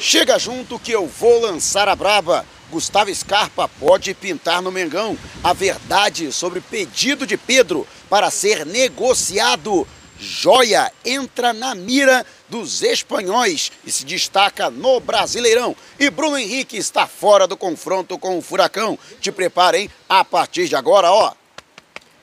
Chega junto que eu vou lançar a braba. Gustavo Scarpa pode pintar no Mengão a verdade sobre pedido de Pedro para ser negociado. Joia entra na mira dos espanhóis e se destaca no Brasileirão. E Bruno Henrique está fora do confronto com o Furacão. Te preparem a partir de agora, ó.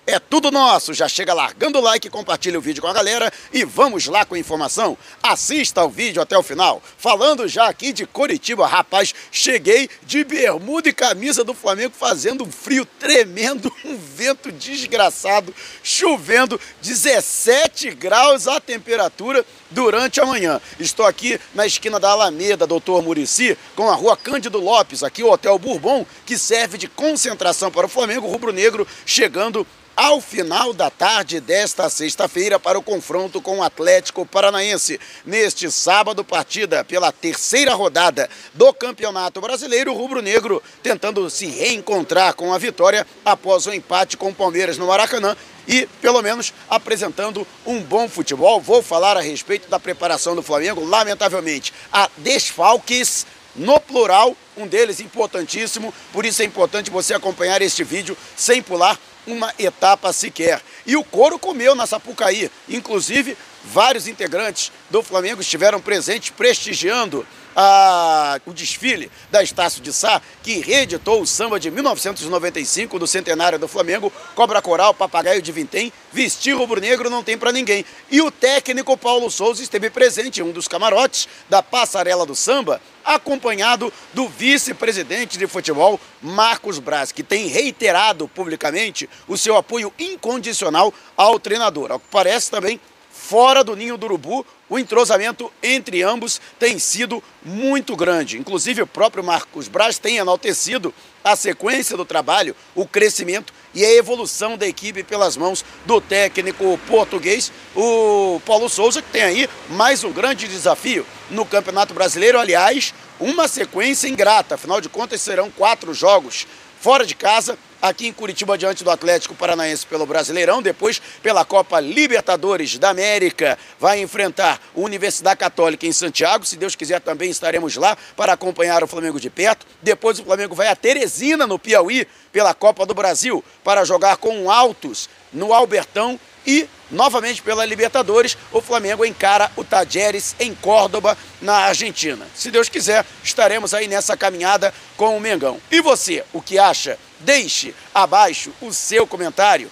É tudo nosso. Já chega largando o like, compartilha o vídeo com a galera e vamos lá com a informação. Assista o vídeo até o final. Falando já aqui de Curitiba, rapaz, cheguei de bermuda e camisa do Flamengo fazendo um frio tremendo, um vento desgraçado, chovendo, 17 graus a temperatura durante a manhã. Estou aqui na esquina da Alameda, Doutor Murici, com a rua Cândido Lopes, aqui o Hotel Bourbon, que serve de concentração para o Flamengo rubro-negro, chegando ao final da tarde desta sexta-feira para o confronto com o Atlético Paranaense. Neste sábado, partida pela terceira rodada do Campeonato Brasileiro, o Rubro Negro tentando se reencontrar com a vitória após o empate com o Palmeiras no Maracanã e, pelo menos, apresentando um bom futebol. Vou falar a respeito da preparação do Flamengo. Lamentavelmente, há desfalques no plural, um deles importantíssimo, por isso é importante você acompanhar este vídeo sem pular uma etapa sequer. E o couro comeu na Sapucaí. Inclusive, vários integrantes do Flamengo estiveram presentes prestigiando a, o desfile da Estácio de Sá, que reeditou o samba de 1995 do centenário do Flamengo, Cobra Coral, Papagaio de Vintém, vestir rubro-negro não tem para ninguém. E o técnico Paulo Souza esteve presente em um dos camarotes da passarela do samba, acompanhado do vice-presidente de futebol, Marcos Braz, que tem reiterado publicamente o seu apoio incondicional ao treinador. Ao que parece também fora do ninho do urubu, o entrosamento entre ambos tem sido muito grande. Inclusive, o próprio Marcos Braz tem enaltecido a sequência do trabalho, o crescimento e a evolução da equipe pelas mãos do técnico português, o Paulo Souza, que tem aí mais um grande desafio no Campeonato Brasileiro. Aliás, uma sequência ingrata, afinal de contas, serão quatro jogos fora de casa, aqui em Curitiba diante do Atlético Paranaense pelo Brasileirão, depois pela Copa Libertadores da América, vai enfrentar a Universidade Católica em Santiago, se Deus quiser também estaremos lá para acompanhar o Flamengo de perto. Depois o Flamengo vai a Teresina no Piauí pela Copa do Brasil para jogar com o Altos no Albertão e novamente pela Libertadores, o Flamengo encara o Tajeres em Córdoba, na Argentina. Se Deus quiser, estaremos aí nessa caminhada com o Mengão. E você, o que acha? Deixe abaixo o seu comentário.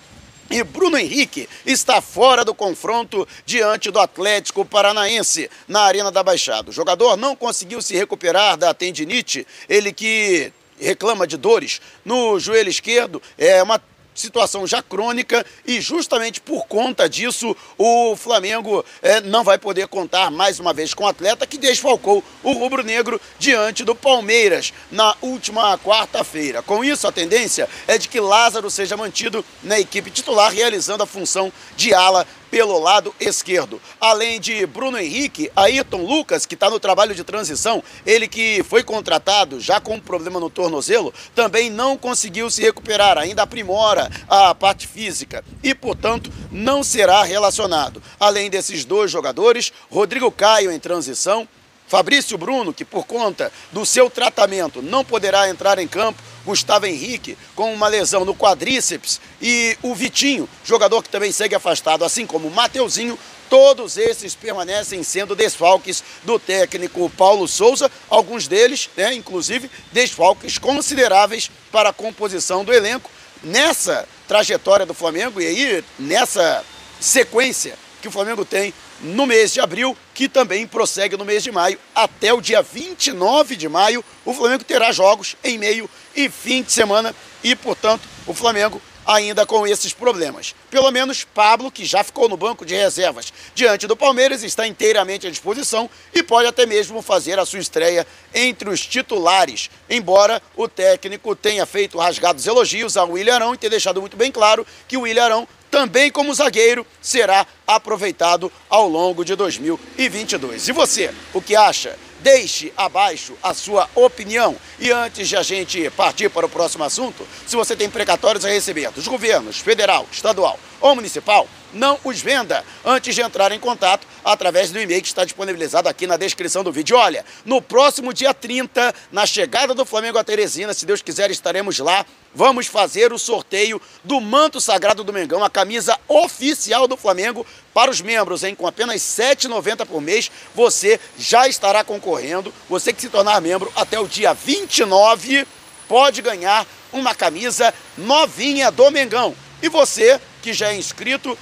E Bruno Henrique está fora do confronto diante do Atlético Paranaense na Arena da Baixada. O jogador não conseguiu se recuperar da tendinite, ele que reclama de dores no joelho esquerdo, é uma situação já crônica e justamente por conta disso o Flamengo é, não vai poder contar mais uma vez com o atleta que desfalcou o rubro-negro diante do Palmeiras na última quarta-feira. Com isso, a tendência é de que Lázaro seja mantido na equipe titular realizando a função de ala pelo lado esquerdo. Além de Bruno Henrique, Ayrton Lucas, que está no trabalho de transição, ele que foi contratado já com um problema no tornozelo, também não conseguiu se recuperar, ainda aprimora a parte física e, portanto, não será relacionado. Além desses dois jogadores, Rodrigo Caio em transição, Fabrício Bruno, que por conta do seu tratamento não poderá entrar em campo, Gustavo Henrique com uma lesão no quadríceps e o Vitinho, jogador que também segue afastado, assim como o Mateuzinho, todos esses permanecem sendo desfalques do técnico Paulo Souza, alguns deles, né, inclusive, desfalques consideráveis para a composição do elenco. Nessa trajetória do Flamengo e aí nessa sequência que o Flamengo tem no mês de abril, que também prossegue no mês de maio. Até o dia 29 de maio, o Flamengo terá jogos em meio e fim de semana e, portanto, o Flamengo ainda com esses problemas. Pelo menos Pablo, que já ficou no banco de reservas diante do Palmeiras, está inteiramente à disposição e pode até mesmo fazer a sua estreia entre os titulares. Embora o técnico tenha feito rasgados elogios ao William Arão e ter deixado muito bem claro que o William Arão também como zagueiro, será aproveitado ao longo de 2022. E você, o que acha? Deixe abaixo a sua opinião. E antes de a gente partir para o próximo assunto, se você tem precatórios a receber dos governos federal, estadual ou municipal, não os venda antes de entrar em contato através do e-mail que está disponibilizado aqui na descrição do vídeo. Olha, no próximo dia 30, na chegada do Flamengo a Teresina, se Deus quiser, estaremos lá. Vamos fazer o sorteio do manto sagrado do Mengão, a camisa oficial do Flamengo para os membros, hein? Com apenas R$ 7,90 por mês, você já estará concorrendo. Você que se tornar membro até o dia 29 pode ganhar uma camisa novinha do Mengão. E você que já é inscrito,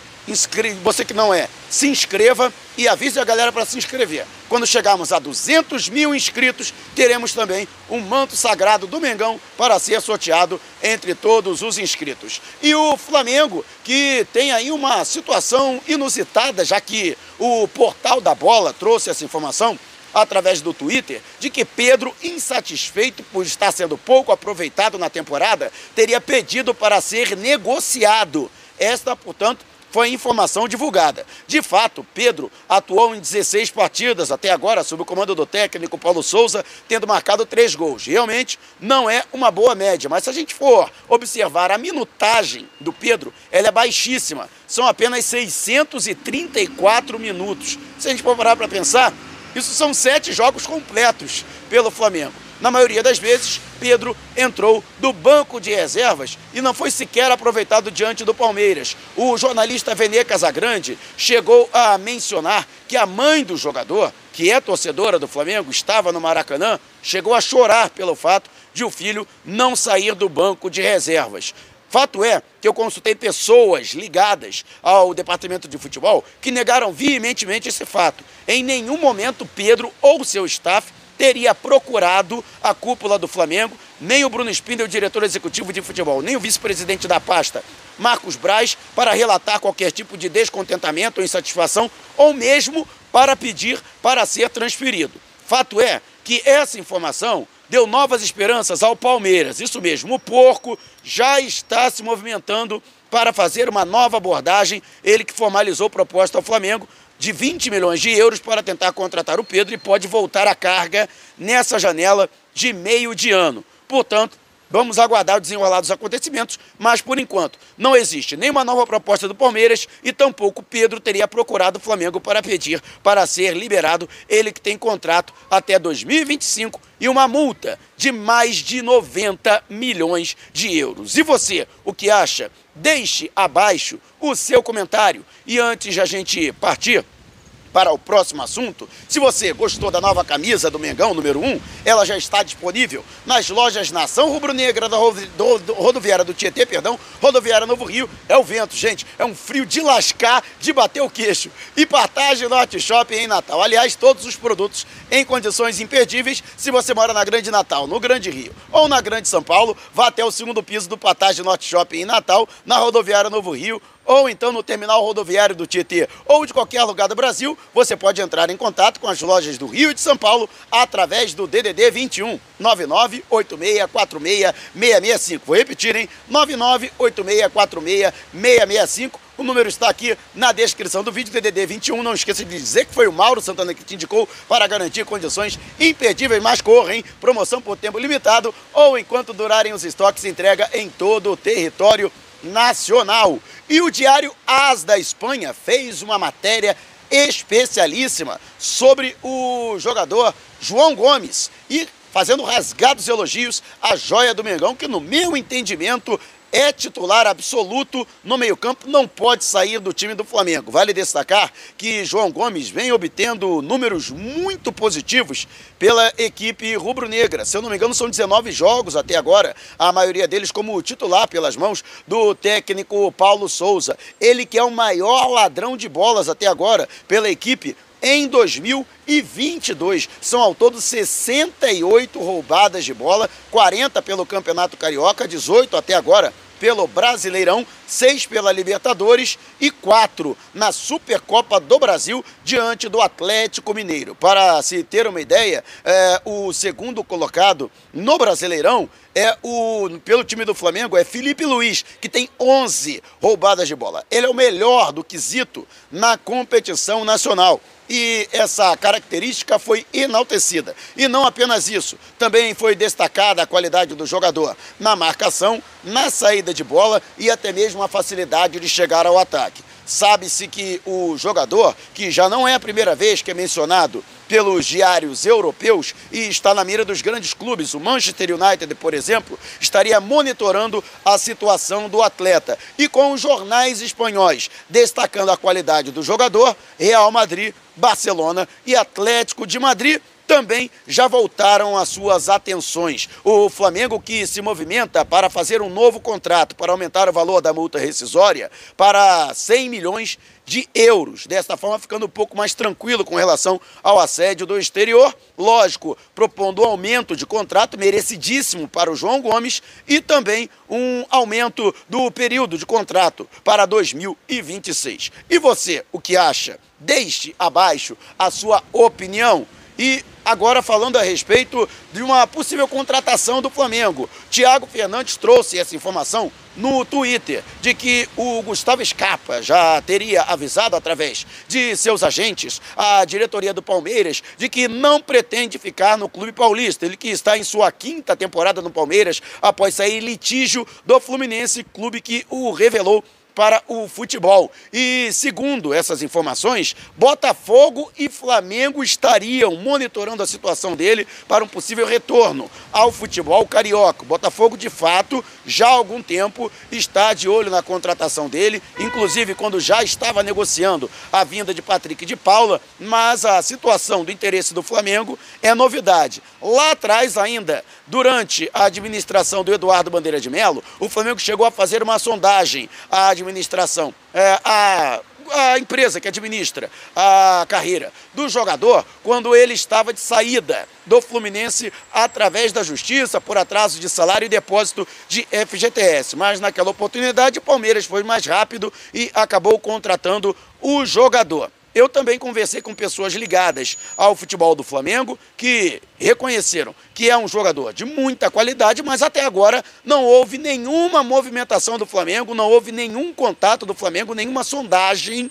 você que não é, se inscreva e avise a galera para se inscrever. Quando chegarmos a 200 mil inscritos, teremos também um manto sagrado do Mengão para ser sorteado entre todos os inscritos. E o Flamengo, que tem aí uma situação inusitada, já que o portal da bola trouxe essa informação, através do Twitter de que Pedro, insatisfeito por estar sendo pouco aproveitado na temporada, teria pedido para ser negociado. Esta, portanto, foi informação divulgada. De fato, Pedro atuou em 16 partidas até agora, sob o comando do técnico Paulo Souza, tendo marcado três gols. Realmente não é uma boa média, mas se a gente for observar a minutagem do Pedro, ela é baixíssima. São apenas 634 minutos. Se a gente for parar para pensar, isso são sete jogos completos pelo Flamengo. Na maioria das vezes, Pedro entrou do banco de reservas e não foi sequer aproveitado diante do Palmeiras. O jornalista Venê Casagrande chegou a mencionar que a mãe do jogador, que é torcedora do Flamengo, estava no Maracanã, chegou a chorar pelo fato de o filho não sair do banco de reservas. Fato é que eu consultei pessoas ligadas ao departamento de futebol que negaram veementemente esse fato. Em nenhum momento Pedro ou seu staff teria procurado a cúpula do Flamengo, nem o Bruno Spindel, diretor executivo de futebol, nem o vice-presidente da pasta, Marcos Braz, para relatar qualquer tipo de descontentamento ou insatisfação, ou mesmo para pedir para ser transferido. Fato é que essa informação deu novas esperanças ao Palmeiras. Isso mesmo, o porco já está se movimentando para fazer uma nova abordagem, ele que formalizou proposta ao Flamengo de 20 milhões de euros para tentar contratar o Pedro e pode voltar à carga nessa janela de meio de ano. Portanto, Vamos aguardar o desenrolar dos acontecimentos, mas por enquanto não existe nenhuma nova proposta do Palmeiras e tampouco Pedro teria procurado o Flamengo para pedir para ser liberado, ele que tem contrato até 2025 e uma multa de mais de 90 milhões de euros. E você, o que acha? Deixe abaixo o seu comentário. E antes de a gente partir, para o próximo assunto, se você gostou da nova camisa do Mengão, número 1, ela já está disponível nas lojas Nação Rubro-Negra da rodoviária do Tietê, perdão, rodoviária Novo Rio. É o vento, gente, é um frio de lascar, de bater o queixo. E Partage Norte Shopping em Natal. Aliás, todos os produtos em condições imperdíveis. Se você mora na Grande Natal, no Grande Rio ou na Grande São Paulo, vá até o segundo piso do Partage Norte Shopping em Natal, na rodoviária Novo Rio ou então no terminal rodoviário do Tietê ou de qualquer lugar do Brasil, você pode entrar em contato com as lojas do Rio e de São Paulo através do DDD 21 998646665. Vou repetir, hein? 998646665. O número está aqui na descrição do vídeo, DDD 21. Não esqueça de dizer que foi o Mauro Santana que te indicou para garantir condições imperdíveis, mas correm. Promoção por tempo limitado ou enquanto durarem os estoques, entrega em todo o território nacional. E o diário AS da Espanha fez uma matéria especialíssima sobre o jogador João Gomes e fazendo rasgados elogios à joia do Mengão, que no meu entendimento é titular absoluto no meio-campo, não pode sair do time do Flamengo. Vale destacar que João Gomes vem obtendo números muito positivos pela equipe rubro-negra. Se eu não me engano, são 19 jogos até agora, a maioria deles como titular pelas mãos do técnico Paulo Souza. Ele que é o maior ladrão de bolas até agora pela equipe em 2022. São ao todo 68 roubadas de bola, 40 pelo Campeonato Carioca, 18 até agora pelo Brasileirão, seis pela Libertadores e quatro na Supercopa do Brasil diante do Atlético Mineiro. Para se ter uma ideia, é, o segundo colocado no Brasileirão é o pelo time do Flamengo é Felipe Luiz, que tem 11 roubadas de bola. Ele é o melhor do quesito na competição nacional e essa característica foi enaltecida. E não apenas isso, também foi destacada a qualidade do jogador na marcação, na saída de bola e até mesmo a facilidade de chegar ao ataque. Sabe-se que o jogador, que já não é a primeira vez que é mencionado pelos diários europeus e está na mira dos grandes clubes, o Manchester United, por exemplo, estaria monitorando a situação do atleta. E com os jornais espanhóis destacando a qualidade do jogador, Real Madrid, Barcelona e Atlético de Madrid também já voltaram as suas atenções. O Flamengo que se movimenta para fazer um novo contrato para aumentar o valor da multa rescisória para 100 milhões de euros. Desta forma, ficando um pouco mais tranquilo com relação ao assédio do exterior. Lógico, propondo um aumento de contrato merecidíssimo para o João Gomes e também um aumento do período de contrato para 2026. E você, o que acha? Deixe abaixo a sua opinião. E agora falando a respeito de uma possível contratação do Flamengo. Tiago Fernandes trouxe essa informação no Twitter de que o Gustavo Scarpa já teria avisado através de seus agentes a diretoria do Palmeiras de que não pretende ficar no clube paulista. Ele que está em sua quinta temporada no Palmeiras após sair litígio do Fluminense, clube que o revelou para o futebol. E segundo essas informações, Botafogo e Flamengo estariam monitorando a situação dele para um possível retorno ao futebol carioca. Botafogo, de fato, já há algum tempo está de olho na contratação dele, inclusive quando já estava negociando a vinda de Patrick de Paula, mas a situação do interesse do Flamengo é novidade. Lá atrás ainda, durante a administração do Eduardo Bandeira de Melo, o Flamengo chegou a fazer uma sondagem à administração administração, é, a, a empresa que administra a carreira do jogador quando ele estava de saída do Fluminense através da justiça por atraso de salário e depósito de FGTS. Mas naquela oportunidade o Palmeiras foi mais rápido e acabou contratando o jogador. Eu também conversei com pessoas ligadas ao futebol do Flamengo que reconheceram que é um jogador de muita qualidade, mas até agora não houve nenhuma movimentação do Flamengo, não houve nenhum contato do Flamengo, nenhuma sondagem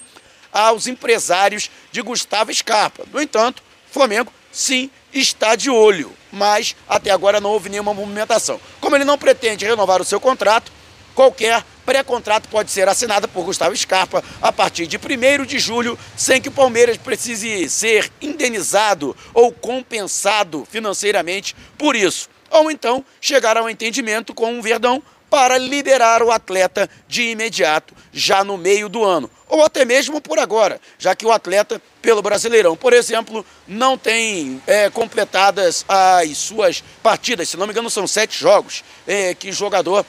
aos empresários de Gustavo Scarpa. No entanto, o Flamengo sim está de olho, mas até agora não houve nenhuma movimentação. Como ele não pretende renovar o seu contrato, qualquer pré-contrato pode ser assinado por Gustavo Scarpa a partir de 1 de julho, sem que o Palmeiras precise ser indenizado ou compensado financeiramente por isso. Ou então chegar ao entendimento com o Verdão para liberar o atleta de imediato, já no meio do ano. Ou até mesmo por agora, já que o atleta, pelo Brasileirão, por exemplo, não tem é, completadas as suas partidas. Se não me engano, são sete jogos é, que o jogador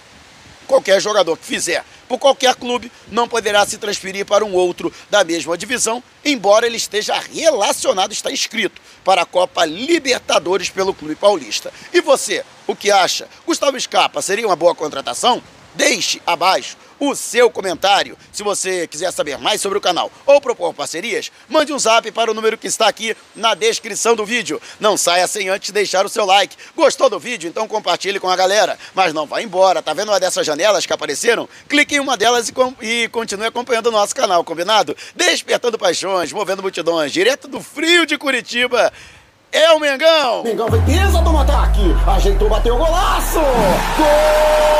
Qualquer jogador que fizer por qualquer clube não poderá se transferir para um outro da mesma divisão, embora ele esteja relacionado, está inscrito para a Copa Libertadores pelo Clube Paulista. E você, o que acha? Gustavo Scarpa seria uma boa contratação? Deixe abaixo o seu comentário. Se você quiser saber mais sobre o canal ou propor parcerias, mande um zap para o número que está aqui na descrição do vídeo. Não saia sem antes deixar o seu like. Gostou do vídeo? Então compartilhe com a galera. Mas não vá embora, tá vendo uma dessas janelas que apareceram? Clique em uma delas e, e continue acompanhando o nosso canal, combinado? Despertando paixões, movendo multidões, direto do frio de Curitiba. É o Mengão! Mengão foi pesa do ataque, ajeitou, bateu o golaço! Gol!